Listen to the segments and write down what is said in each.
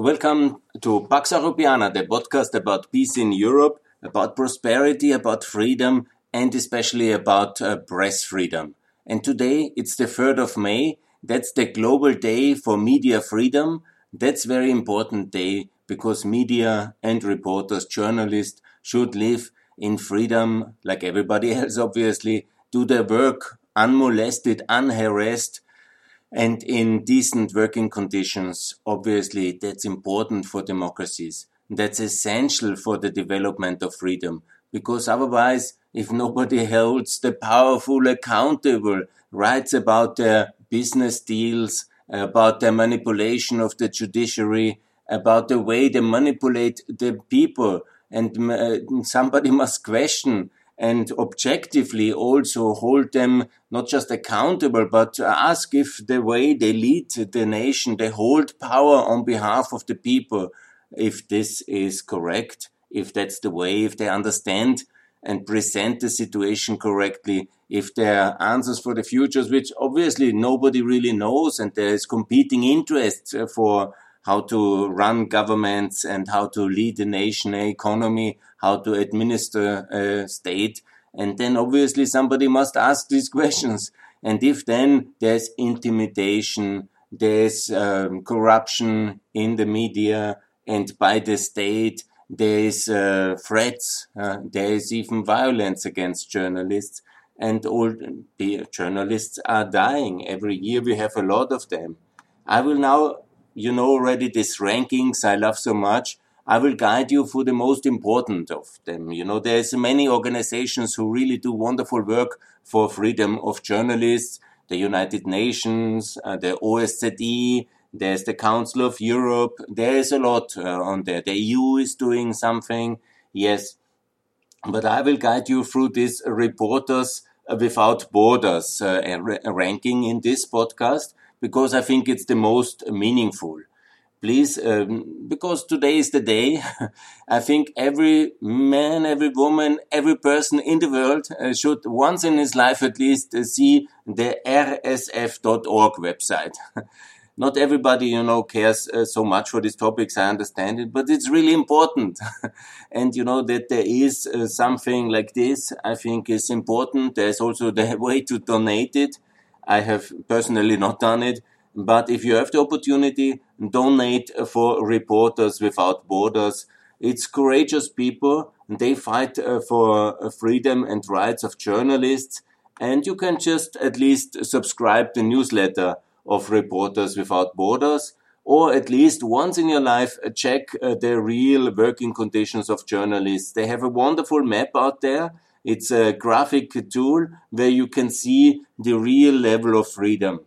Welcome to Pax Europiana, the podcast about peace in Europe, about prosperity, about freedom, and especially about uh, press freedom. And today it's the 3rd of May. That's the global day for media freedom. That's very important day because media and reporters, journalists should live in freedom like everybody else, obviously, do their work unmolested, unharassed, and in decent working conditions. Obviously, that's important for democracies. That's essential for the development of freedom. Because otherwise, if nobody holds the powerful accountable, writes about their business deals, about their manipulation of the judiciary, about the way they manipulate the people, and uh, somebody must question and objectively also hold them not just accountable, but ask if the way they lead the nation, they hold power on behalf of the people, if this is correct, if that's the way, if they understand and present the situation correctly, if there are answers for the futures, which obviously nobody really knows, and there is competing interests uh, for how to run governments and how to lead a nation, economy, how to administer a state. And then obviously somebody must ask these questions. And if then there's intimidation, there's um, corruption in the media and by the state, there's uh, threats, uh, there is even violence against journalists, and all the journalists are dying. Every year we have a lot of them. I will now you know already these rankings I love so much. I will guide you through the most important of them. You know, there's many organizations who really do wonderful work for freedom of journalists, the United Nations, uh, the OSCE, there's the Council of Europe. There is a lot uh, on there. The EU is doing something. Yes. But I will guide you through this Reporters Without Borders uh, ranking in this podcast because I think it's the most meaningful. Please, um, because today is the day, I think every man, every woman, every person in the world uh, should once in his life at least uh, see the rsf.org website. Not everybody, you know, cares uh, so much for these topics. I understand it, but it's really important. and you know that there is uh, something like this. I think is important. There's also the way to donate it I have personally not done it. But if you have the opportunity, donate for Reporters Without Borders. It's courageous people. They fight uh, for uh, freedom and rights of journalists. And you can just at least subscribe the newsletter of Reporters Without Borders or at least once in your life uh, check uh, the real working conditions of journalists. They have a wonderful map out there it's a graphic tool where you can see the real level of freedom.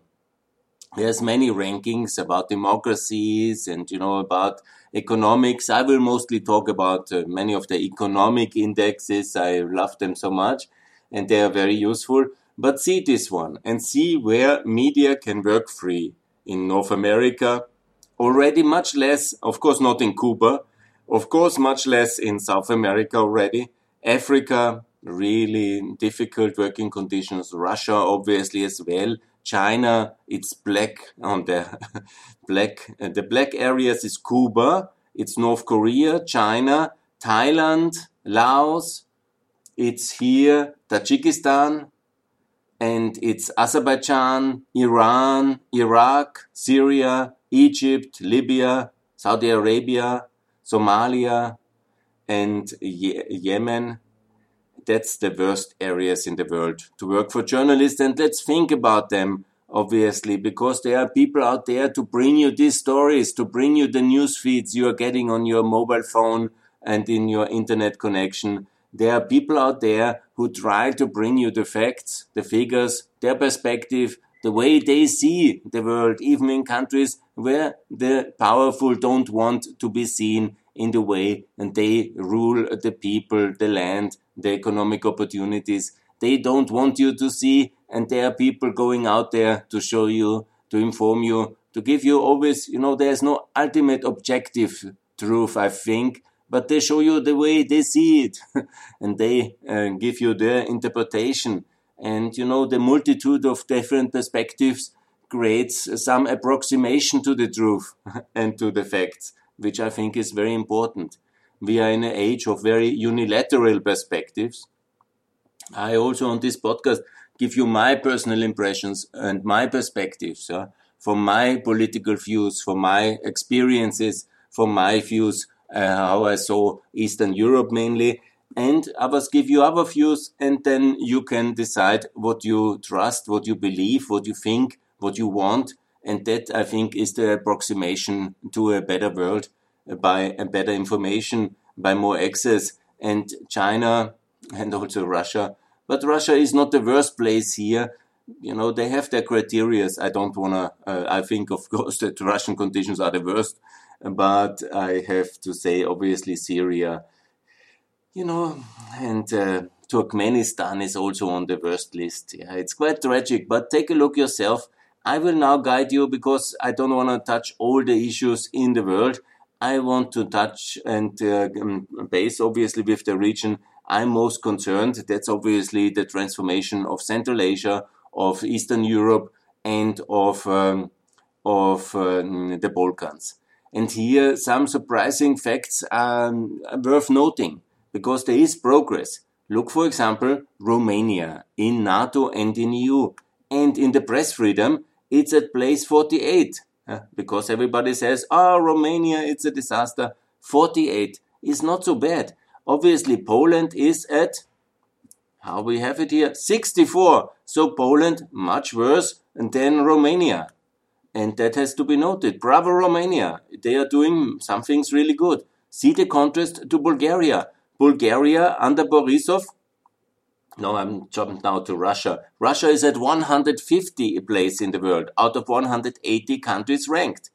There's many rankings about democracies and, you know, about economics. I will mostly talk about uh, many of the economic indexes. I love them so much and they are very useful. But see this one and see where media can work free in North America. Already much less, of course, not in Cuba. Of course, much less in South America already. Africa, really difficult working conditions. Russia, obviously, as well. China, it's black on the black. The black areas is Cuba, it's North Korea, China, Thailand, Laos. It's here Tajikistan, and it's Azerbaijan, Iran, Iraq, Syria, Egypt, Libya, Saudi Arabia, Somalia, and Ye Yemen that's the worst areas in the world to work for journalists. And let's think about them, obviously, because there are people out there to bring you these stories, to bring you the news feeds you are getting on your mobile phone and in your internet connection. There are people out there who try to bring you the facts, the figures, their perspective, the way they see the world, even in countries where the powerful don't want to be seen in the way and they rule the people, the land, the economic opportunities they don't want you to see. And there are people going out there to show you, to inform you, to give you always, you know, there's no ultimate objective truth, I think, but they show you the way they see it and they uh, give you their interpretation. And, you know, the multitude of different perspectives creates some approximation to the truth and to the facts which I think is very important. We are in an age of very unilateral perspectives. I also on this podcast give you my personal impressions and my perspectives from my political views, from my experiences, from my views, uh, how I saw Eastern Europe mainly, and others give you other views, and then you can decide what you trust, what you believe, what you think, what you want, and that I think is the approximation to a better world by better information, by more access, and China and also Russia. But Russia is not the worst place here. You know, they have their criteria. I don't want to, uh, I think, of course, that Russian conditions are the worst. But I have to say, obviously, Syria you know, and uh, Turkmenistan is also on the worst list. Yeah, it's quite tragic, but take a look yourself. I will now guide you because I don't want to touch all the issues in the world. I want to touch and uh, um, base obviously with the region I'm most concerned. That's obviously the transformation of Central Asia, of Eastern Europe, and of um, of uh, the Balkans. And here, some surprising facts are worth noting because there is progress. Look, for example, Romania in NATO and in EU. And in the press freedom, it's at place 48. Because everybody says, oh, Romania, it's a disaster. 48 is not so bad. Obviously, Poland is at, how we have it here, 64. So Poland, much worse than Romania. And that has to be noted. Bravo, Romania. They are doing some things really good. See the contrast to Bulgaria. Bulgaria under Borisov. No, I'm jumping now to Russia. Russia is at 150 place in the world out of 180 countries ranked.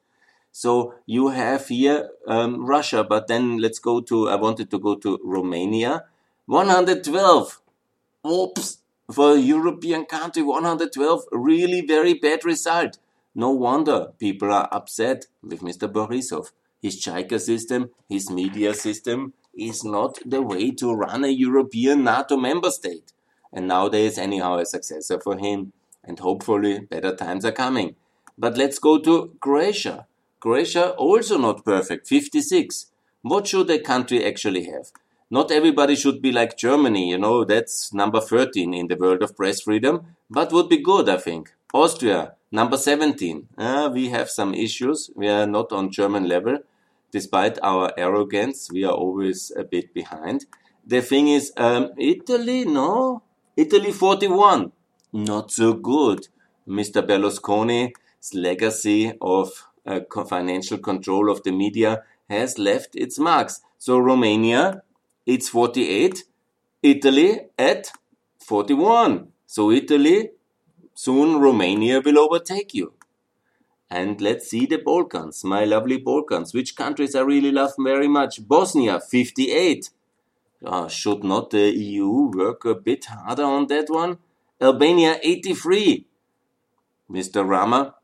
So you have here um, Russia, but then let's go to, I wanted to go to Romania. 112. Oops. For a European country, 112. Really very bad result. No wonder people are upset with Mr. Borisov. His Chaika system, his media system, is not the way to run a European NATO member state. And nowadays, anyhow, a successor for him. And hopefully, better times are coming. But let's go to Croatia. Croatia also not perfect, 56. What should a country actually have? Not everybody should be like Germany, you know, that's number 13 in the world of press freedom, but would be good, I think. Austria, number 17. Uh, we have some issues. We are not on German level despite our arrogance, we are always a bit behind. The thing is, um, Italy, no, Italy 41, not so good. Mr. Berlusconi's legacy of uh, financial control of the media has left its marks. So Romania, it's 48, Italy at 41. So Italy, soon Romania will overtake you. And let's see the Balkans, my lovely Balkans. Which countries I really love very much? Bosnia, 58. Uh, should not the EU work a bit harder on that one? Albania, 83. Mr. Rama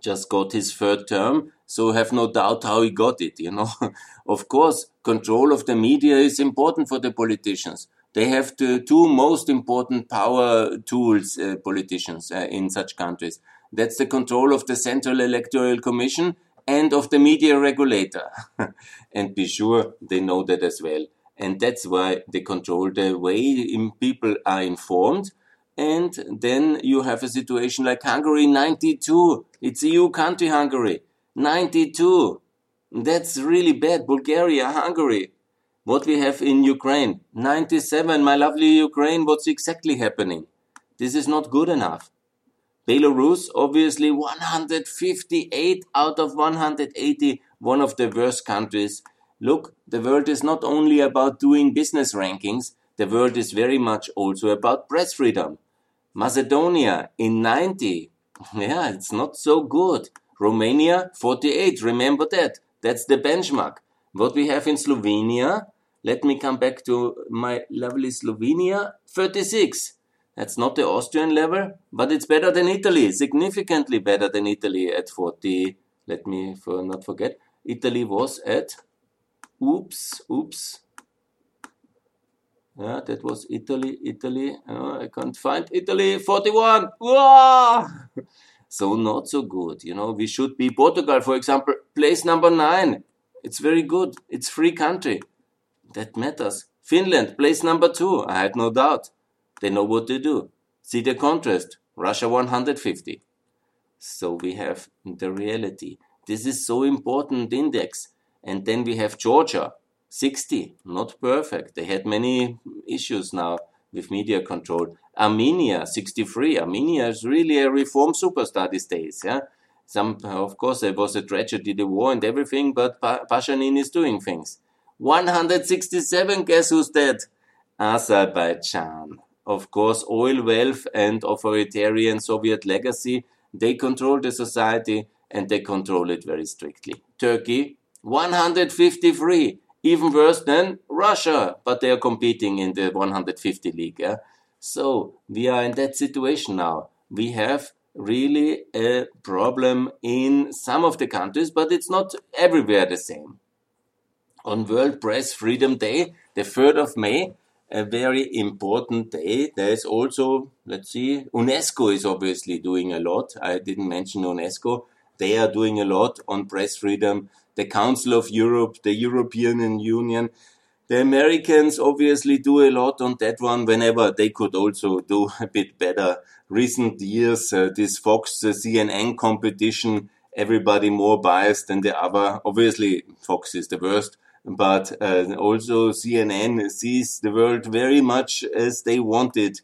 just got his third term, so have no doubt how he got it, you know. of course, control of the media is important for the politicians. They have the two most important power tools, uh, politicians, uh, in such countries. That's the control of the Central Electoral Commission and of the media regulator. and be sure they know that as well. And that's why they control the way people are informed. And then you have a situation like Hungary 92. It's EU country Hungary. 92. That's really bad. Bulgaria, Hungary. What we have in Ukraine. 97. My lovely Ukraine, what's exactly happening? This is not good enough. Belarus, obviously 158 out of 180, one of the worst countries. Look, the world is not only about doing business rankings, the world is very much also about press freedom. Macedonia in 90. Yeah, it's not so good. Romania 48. Remember that. That's the benchmark. What we have in Slovenia, let me come back to my lovely Slovenia 36. That's not the Austrian level, but it's better than Italy, significantly better than Italy at 40. Let me for not forget. Italy was at, oops, oops. Yeah, that was Italy, Italy. Oh, I can't find Italy, 41. Whoa! So not so good. You know, we should be Portugal, for example, place number nine. It's very good. It's free country. That matters. Finland, place number two. I had no doubt. They know what they do. See the contrast. Russia 150. So we have the reality. This is so important index. And then we have Georgia, 60, not perfect. They had many issues now with media control. Armenia, 63. Armenia is really a reform superstar these days. Yeah, some, of course, there was a tragedy, the war and everything, but Pashinyan is doing things. 167, guess who's dead? Azerbaijan. Of course, oil wealth and authoritarian Soviet legacy, they control the society and they control it very strictly. Turkey, 153, even worse than Russia, but they are competing in the 150 league. So we are in that situation now. We have really a problem in some of the countries, but it's not everywhere the same. On World Press Freedom Day, the 3rd of May, a very important day. There is also, let's see, UNESCO is obviously doing a lot. I didn't mention UNESCO. They are doing a lot on press freedom. The Council of Europe, the European Union, the Americans obviously do a lot on that one whenever they could also do a bit better. Recent years, uh, this Fox uh, CNN competition, everybody more biased than the other. Obviously, Fox is the worst, but uh, also CNN sees the world very much as they wanted.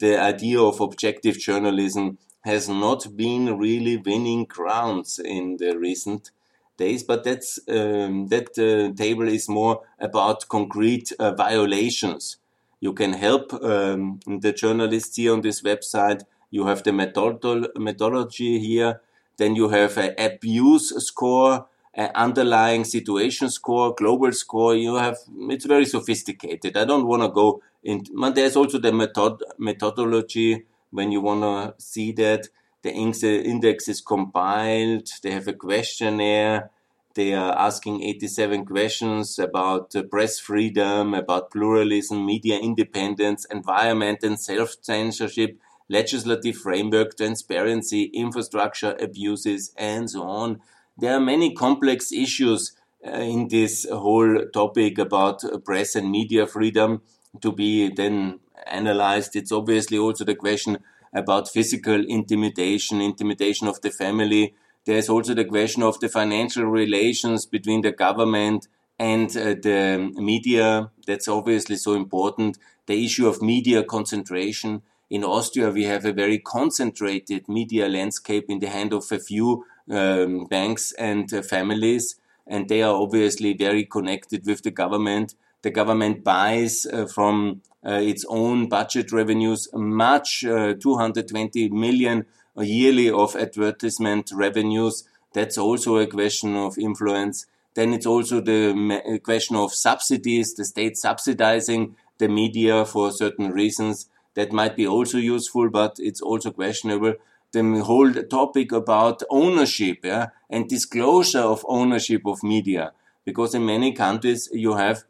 The idea of objective journalism has not been really winning grounds in the recent days, but that's um, that uh, table is more about concrete uh, violations. You can help um, the journalists here on this website. You have the methodol methodology here. Then you have an abuse score, an underlying situation score, global score. You have it's very sophisticated. I don't want to go in. There's also the method methodology when you want to see that the index is compiled. They have a questionnaire. They are asking 87 questions about uh, press freedom, about pluralism, media independence, environment and self-censorship, legislative framework, transparency, infrastructure abuses, and so on. There are many complex issues uh, in this whole topic about press and media freedom to be then analyzed. It's obviously also the question about physical intimidation, intimidation of the family. There's also the question of the financial relations between the government and uh, the media. That's obviously so important. The issue of media concentration. In Austria, we have a very concentrated media landscape in the hand of a few um, banks and uh, families, and they are obviously very connected with the government. The government buys uh, from uh, its own budget revenues, much uh, 220 million yearly of advertisement revenues. That's also a question of influence. Then it's also the question of subsidies, the state subsidizing the media for certain reasons. That might be also useful, but it's also questionable. The whole topic about ownership yeah, and disclosure of ownership of media. Because in many countries you have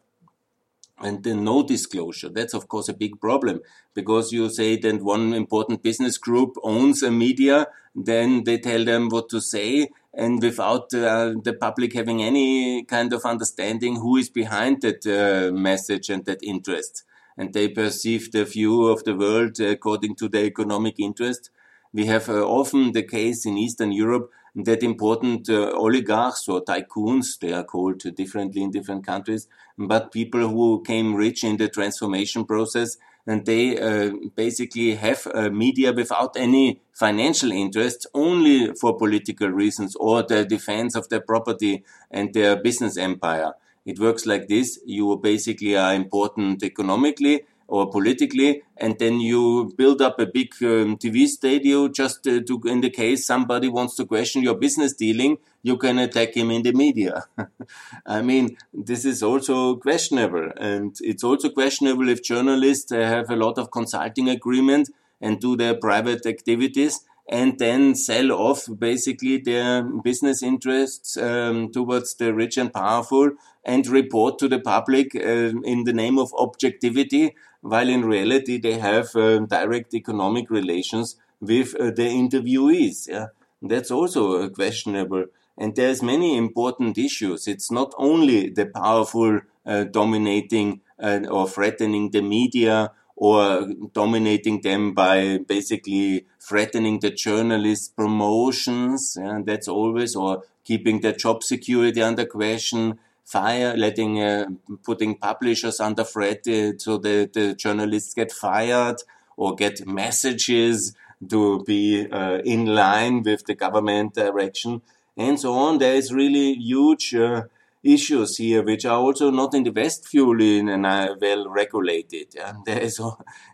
and then no disclosure. That's of course a big problem because you say that one important business group owns a media, then they tell them what to say, and without uh, the public having any kind of understanding who is behind that uh, message and that interest. And they perceive the view of the world according to their economic interest. We have uh, often the case in Eastern Europe that important uh, oligarchs or tycoons, they are called differently in different countries, but people who came rich in the transformation process and they uh, basically have uh, media without any financial interest, only for political reasons or the defense of their property and their business empire. It works like this. You basically are important economically, or politically, and then you build up a big um, TV studio just to, in the case somebody wants to question your business dealing, you can attack him in the media. I mean, this is also questionable, and it's also questionable if journalists uh, have a lot of consulting agreement and do their private activities and then sell off basically their business interests um, towards the rich and powerful and report to the public uh, in the name of objectivity, while in reality they have uh, direct economic relations with uh, the interviewees. Yeah? That's also questionable. And there's many important issues. It's not only the powerful uh, dominating uh, or threatening the media or dominating them by basically threatening the journalists' promotions. And that's always, or keeping their job security under question, fire, letting, uh, putting publishers under threat uh, so the, the journalists get fired or get messages to be uh, in line with the government direction and so on. There is really huge uh, issues here, which are also not in the West fully uh, well regulated. Yeah? There is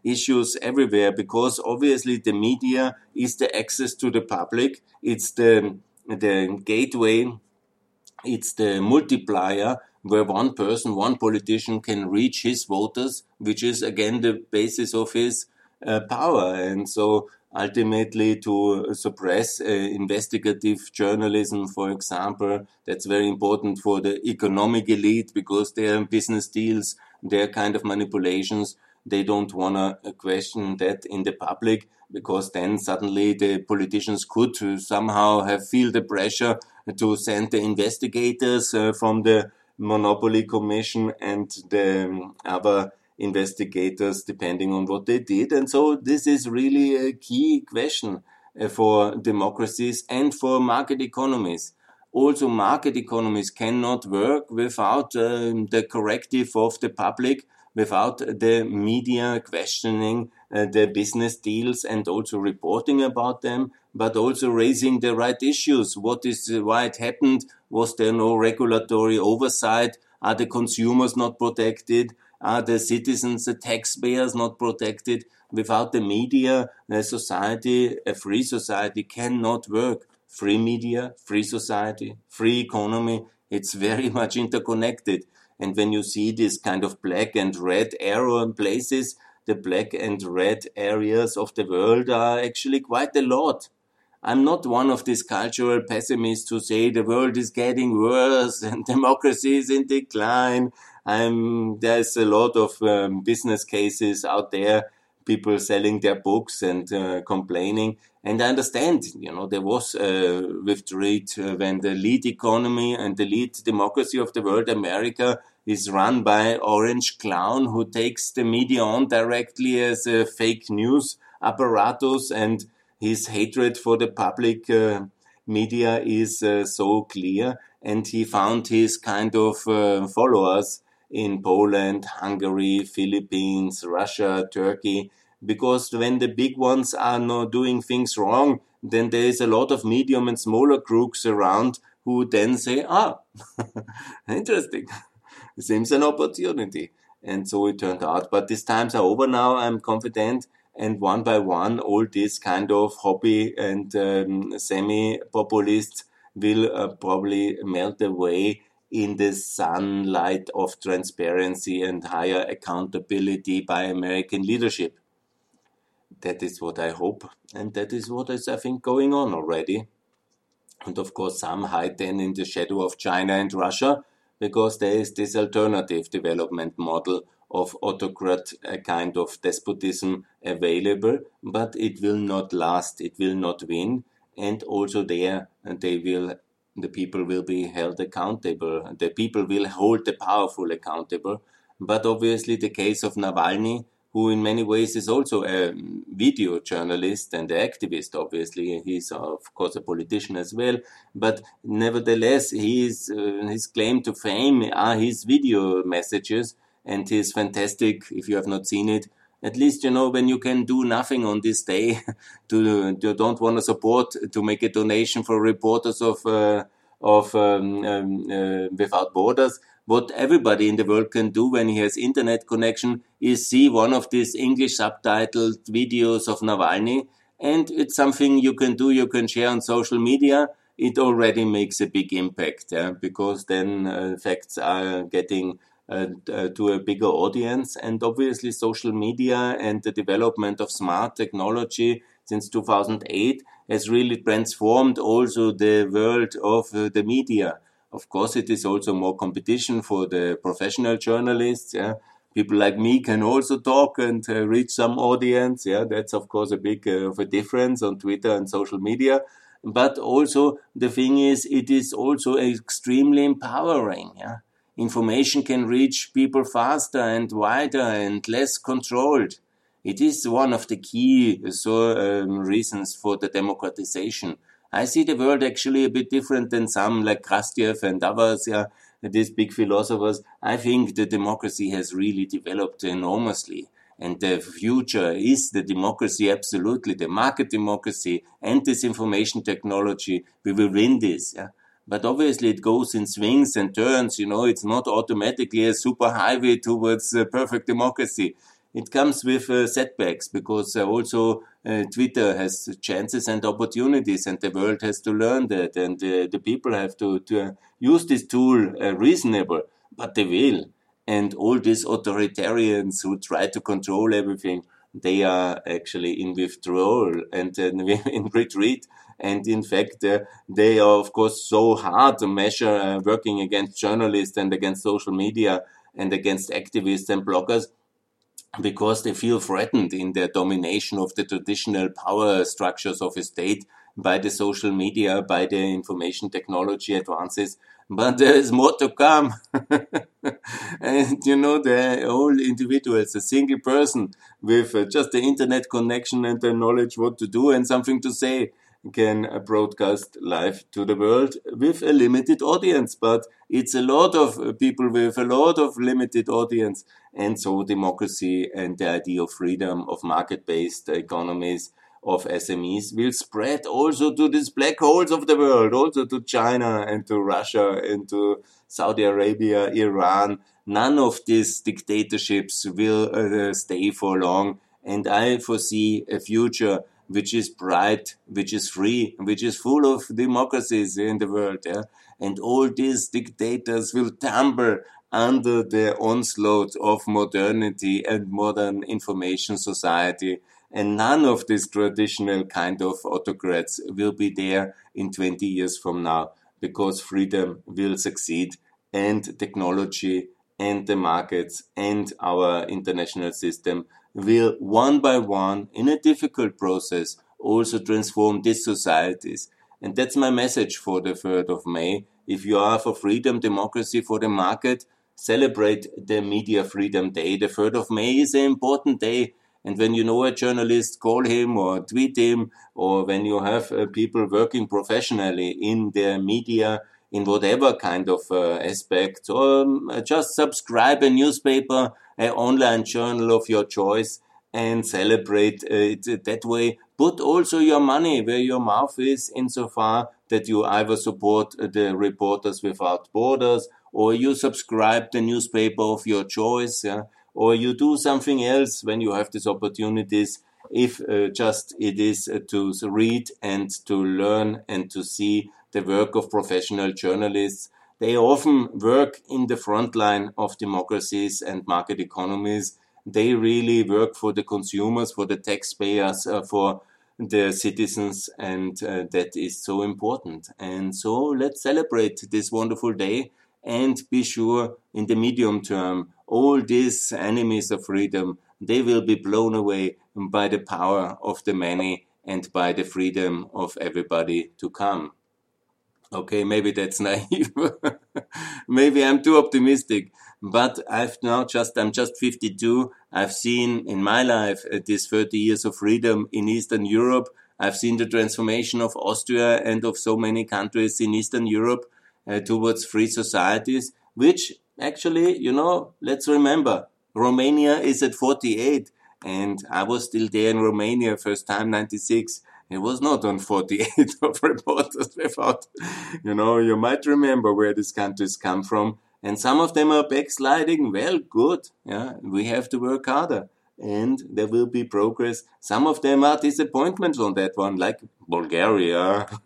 issues everywhere because obviously the media is the access to the public. It's the the gateway. It's the multiplier where one person, one politician can reach his voters, which is again the basis of his uh, power. And so ultimately to suppress uh, investigative journalism, for example. That's very important for the economic elite because their business deals, their kind of manipulations, they don't want to uh, question that in the public because then suddenly the politicians could somehow have feel the pressure to send the investigators uh, from the monopoly commission and the um, other investigators depending on what they did. And so this is really a key question uh, for democracies and for market economies. Also, market economies cannot work without uh, the corrective of the public, without the media questioning uh, the business deals and also reporting about them, but also raising the right issues. What is, why it happened? Was there no regulatory oversight? Are the consumers not protected? are the citizens, the taxpayers not protected? Without the media, a society, a free society cannot work. Free media, free society, free economy, it's very much interconnected. And when you see this kind of black and red arrow in places, the black and red areas of the world are actually quite a lot. I'm not one of these cultural pessimists who say the world is getting worse and democracy is in decline I'm, there's a lot of um, business cases out there, people selling their books and uh, complaining. And I understand, you know, there was uh, with uh, when the lead economy and the lead democracy of the world, America, is run by Orange Clown who takes the media on directly as a fake news apparatus and his hatred for the public uh, media is uh, so clear and he found his kind of uh, followers in Poland, Hungary, Philippines, Russia, Turkey, because when the big ones are not doing things wrong, then there is a lot of medium and smaller groups around who then say, ah, interesting. Seems an opportunity. And so it turned out. But these times are over now. I'm confident. And one by one, all these kind of hobby and um, semi populists will uh, probably melt away in the sunlight of transparency and higher accountability by American leadership. That is what I hope, and that is what is, I think, going on already. And of course, some hide then in the shadow of China and Russia, because there is this alternative development model of autocrat, a kind of despotism available, but it will not last, it will not win, and also there they will the people will be held accountable. The people will hold the powerful accountable. But obviously, the case of Navalny, who in many ways is also a video journalist and activist, obviously, he's of course a politician as well. But nevertheless, his, uh, his claim to fame are his video messages and his fantastic, if you have not seen it, at least you know when you can do nothing on this day to you don't want to support to make a donation for reporters of uh, of um, um, uh, without borders what everybody in the world can do when he has internet connection is see one of these english subtitled videos of navalny and it's something you can do you can share on social media it already makes a big impact yeah? because then uh, facts are getting to a bigger audience. And obviously, social media and the development of smart technology since 2008 has really transformed also the world of uh, the media. Of course, it is also more competition for the professional journalists. Yeah, people like me can also talk and uh, reach some audience. Yeah, that's of course a big uh, of a difference on Twitter and social media. but also the thing is, it is also extremely empowering. Yeah? Information can reach people faster and wider and less controlled. It is one of the key so, um, reasons for the democratization. I see the world actually a bit different than some like Krastev and others, yeah, these big philosophers. I think the democracy has really developed enormously. And the future is the democracy, absolutely, the market democracy and this information technology. We will win this. Yeah? But obviously it goes in swings and turns, you know, it's not automatically a super highway towards uh, perfect democracy. It comes with uh, setbacks because uh, also uh, Twitter has chances and opportunities and the world has to learn that and uh, the people have to, to use this tool uh, reasonable, but they will and all these authoritarians who try to control everything, they are actually in withdrawal and uh, in retreat. And in fact, uh, they are, of course, so hard to measure uh, working against journalists and against social media and against activists and bloggers because they feel threatened in their domination of the traditional power structures of a state by the social media, by the information technology advances. But there is more to come. and you know, the whole individuals, a single person with uh, just the internet connection and the knowledge what to do and something to say can broadcast live to the world with a limited audience. But it's a lot of people with a lot of limited audience. And so democracy and the idea of freedom of market-based economies of SMEs will spread also to these black holes of the world, also to China and to Russia and to Saudi Arabia, Iran. None of these dictatorships will uh, stay for long. And I foresee a future which is bright, which is free, which is full of democracies in the world. Yeah? And all these dictators will tumble under the onslaught of modernity and modern information society and none of these traditional kind of autocrats will be there in 20 years from now because freedom will succeed and technology and the markets and our international system will one by one in a difficult process also transform these societies. And that's my message for the 3rd of May. If you are for freedom, democracy, for the market, celebrate the Media Freedom Day. The 3rd of May is an important day and when you know a journalist, call him or tweet him, or when you have uh, people working professionally in the media, in whatever kind of uh, aspect, or um, just subscribe a newspaper, online journal of your choice, and celebrate it that way. Put also your money where your mouth is, insofar that you either support the Reporters Without Borders or you subscribe the newspaper of your choice. Yeah? or you do something else when you have these opportunities if uh, just it is uh, to read and to learn and to see the work of professional journalists. They often work in the front line of democracies and market economies. They really work for the consumers, for the taxpayers, uh, for the citizens, and uh, that is so important. And so let's celebrate this wonderful day and be sure in the medium term all these enemies of freedom, they will be blown away by the power of the many and by the freedom of everybody to come. Okay, maybe that's naive. maybe I'm too optimistic, but I've now just, I'm just 52. I've seen in my life uh, these 30 years of freedom in Eastern Europe. I've seen the transformation of Austria and of so many countries in Eastern Europe uh, towards free societies, which actually, you know, let's remember, Romania is at 48 and I was still there in Romania first time 96. It was not on 48 of reporters without, you know, you might remember where these countries come from. And some of them are backsliding. Well, good. Yeah, we have to work harder and there will be progress. Some of them are disappointments on that one, like Bulgaria.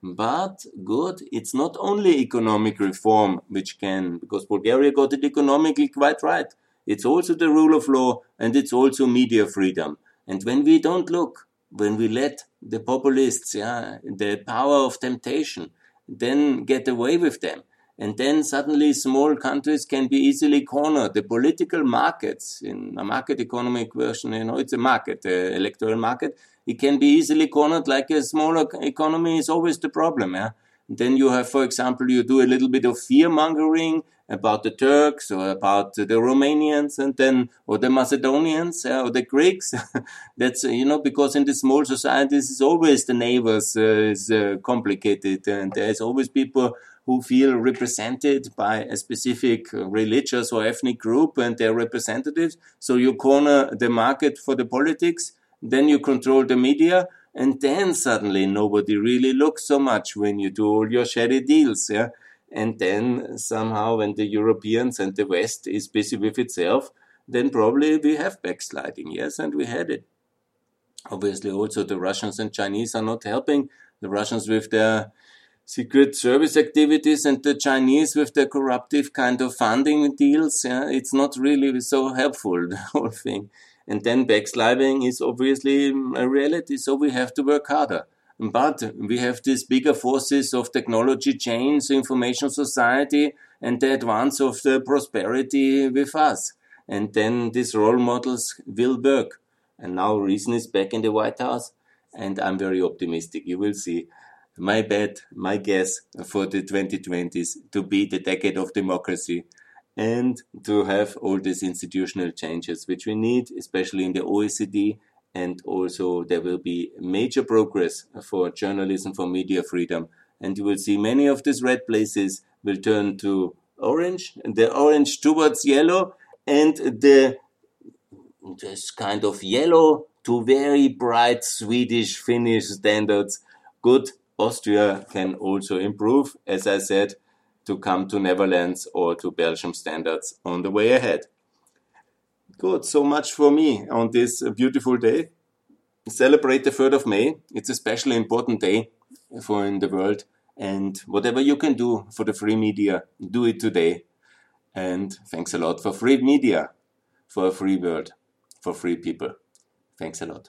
But good, it's not only economic reform which can, because Bulgaria got it economically quite right. It's also the rule of law and it's also media freedom. And when we don't look, when we let the populists, yeah, the power of temptation, then get away with them, And then suddenly small countries can be easily cornered. The political markets in a market economic version, you know, it's a market, the electoral market. It can be easily cornered like a smaller economy is always the problem. Yeah. Then you have, for example, you do a little bit of fear mongering about the Turks or about the Romanians and then, or the Macedonians uh, or the Greeks. That's, you know, because in the small societies, it's always the neighbors uh, is uh, complicated and there's always people who feel represented by a specific religious or ethnic group and their representatives. So you corner the market for the politics, then you control the media, and then suddenly nobody really looks so much when you do all your shady deals. Yeah. And then somehow when the Europeans and the West is busy with itself, then probably we have backsliding. Yes. And we had it. Obviously also the Russians and Chinese are not helping. The Russians with their secret service activities and the Chinese with their corruptive kind of funding deals, yeah, it's not really so helpful, the whole thing. And then backsliding is obviously a reality, so we have to work harder. But we have these bigger forces of technology change, information society, and the advance of the prosperity with us. And then these role models will work. And now reason is back in the White House, and I'm very optimistic. You will see my bet, my guess for the 2020s to be the decade of democracy and to have all these institutional changes which we need, especially in the OECD. And also, there will be major progress for journalism, for media freedom. And you will see many of these red places will turn to orange, the orange towards yellow, and the this kind of yellow to very bright Swedish, Finnish standards. Good Austria can also improve, as I said, to come to Netherlands or to Belgium standards on the way ahead. Good, so much for me on this beautiful day. Celebrate the 3rd of May. It's a especially important day for in the world. And whatever you can do for the free media, do it today. And thanks a lot for free media, for a free world, for free people. Thanks a lot.